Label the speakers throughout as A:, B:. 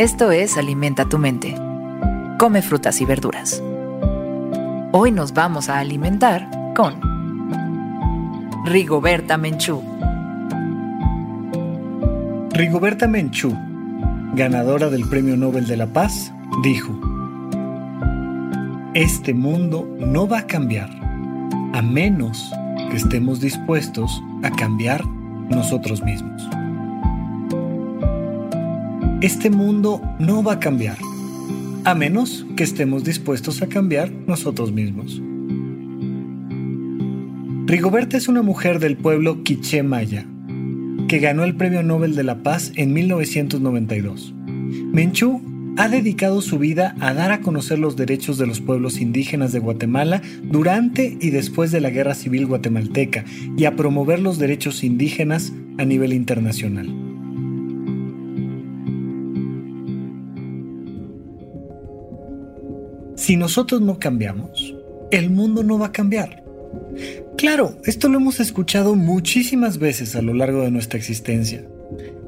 A: Esto es Alimenta tu mente. Come frutas y verduras. Hoy nos vamos a alimentar con Rigoberta Menchú.
B: Rigoberta Menchú, ganadora del Premio Nobel de la Paz, dijo, Este mundo no va a cambiar a menos que estemos dispuestos a cambiar nosotros mismos. Este mundo no va a cambiar, a menos que estemos dispuestos a cambiar nosotros mismos. Rigoberta es una mujer del pueblo quiché maya, que ganó el Premio Nobel de la Paz en 1992. Menchú ha dedicado su vida a dar a conocer los derechos de los pueblos indígenas de Guatemala durante y después de la Guerra Civil guatemalteca y a promover los derechos indígenas a nivel internacional. Si nosotros no cambiamos, el mundo no va a cambiar. Claro, esto lo hemos escuchado muchísimas veces a lo largo de nuestra existencia.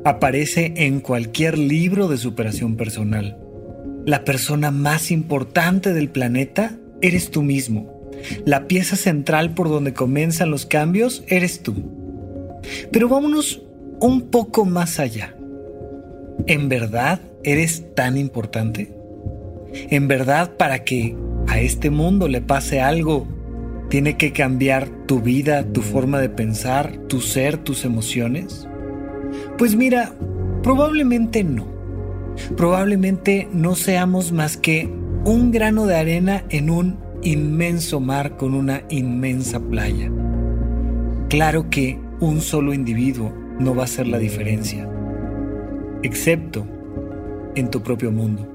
B: Aparece en cualquier libro de superación personal. La persona más importante del planeta eres tú mismo. La pieza central por donde comienzan los cambios eres tú. Pero vámonos un poco más allá. ¿En verdad eres tan importante? En verdad, para que a este mundo le pase algo, tiene que cambiar tu vida, tu forma de pensar, tu ser, tus emociones. Pues mira, probablemente no. Probablemente no seamos más que un grano de arena en un inmenso mar con una inmensa playa. Claro que un solo individuo no va a hacer la diferencia, excepto en tu propio mundo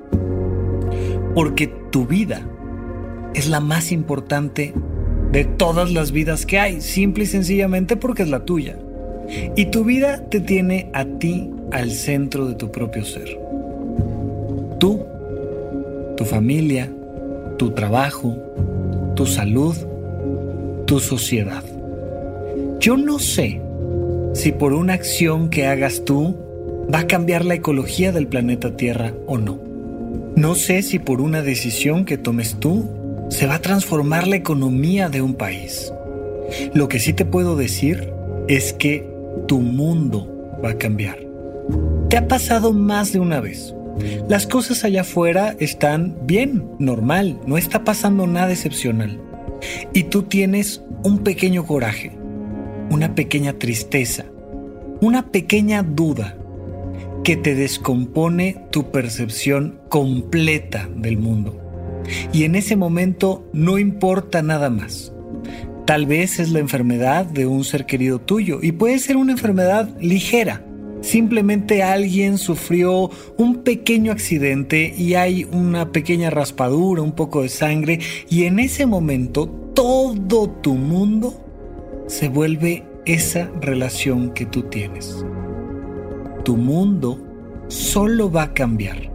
B: porque tu vida es la más importante de todas las vidas que hay, simple y sencillamente porque es la tuya. Y tu vida te tiene a ti al centro de tu propio ser. Tú, tu familia, tu trabajo, tu salud, tu sociedad. Yo no sé si por una acción que hagas tú va a cambiar la ecología del planeta Tierra o no. No sé si por una decisión que tomes tú se va a transformar la economía de un país. Lo que sí te puedo decir es que tu mundo va a cambiar. Te ha pasado más de una vez. Las cosas allá afuera están bien, normal, no está pasando nada excepcional. Y tú tienes un pequeño coraje, una pequeña tristeza, una pequeña duda que te descompone tu percepción completa del mundo. Y en ese momento no importa nada más. Tal vez es la enfermedad de un ser querido tuyo y puede ser una enfermedad ligera. Simplemente alguien sufrió un pequeño accidente y hay una pequeña raspadura, un poco de sangre y en ese momento todo tu mundo se vuelve esa relación que tú tienes tu mundo solo va a cambiar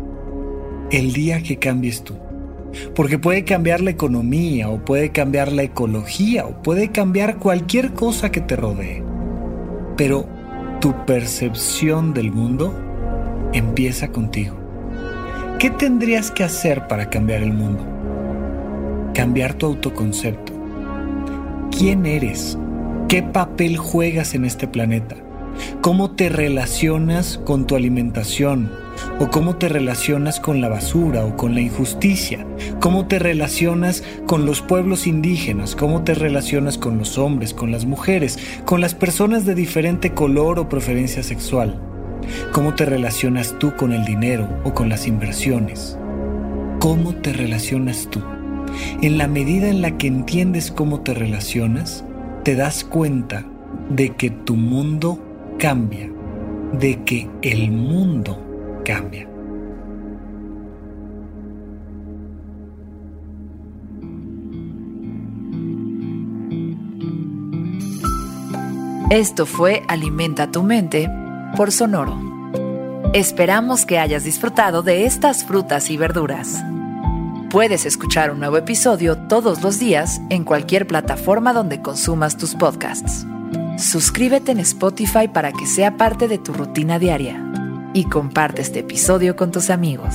B: el día que cambies tú. Porque puede cambiar la economía o puede cambiar la ecología o puede cambiar cualquier cosa que te rodee. Pero tu percepción del mundo empieza contigo. ¿Qué tendrías que hacer para cambiar el mundo? Cambiar tu autoconcepto. ¿Quién eres? ¿Qué papel juegas en este planeta? cómo te relacionas con tu alimentación, o cómo te relacionas con la basura o con la injusticia, cómo te relacionas con los pueblos indígenas, cómo te relacionas con los hombres, con las mujeres, con las personas de diferente color o preferencia sexual. ¿Cómo te relacionas tú con el dinero o con las inversiones? ¿Cómo te relacionas tú? En la medida en la que entiendes cómo te relacionas, te das cuenta de que tu mundo cambia, de que el mundo cambia.
A: Esto fue Alimenta tu mente por Sonoro. Esperamos que hayas disfrutado de estas frutas y verduras. Puedes escuchar un nuevo episodio todos los días en cualquier plataforma donde consumas tus podcasts. Suscríbete en Spotify para que sea parte de tu rutina diaria y comparte este episodio con tus amigos.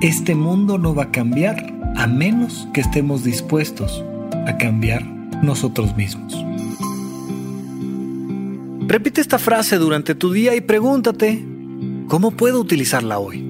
B: Este mundo no va a cambiar a menos que estemos dispuestos a cambiar nosotros mismos. Repite esta frase durante tu día y pregúntate, ¿cómo puedo utilizarla hoy?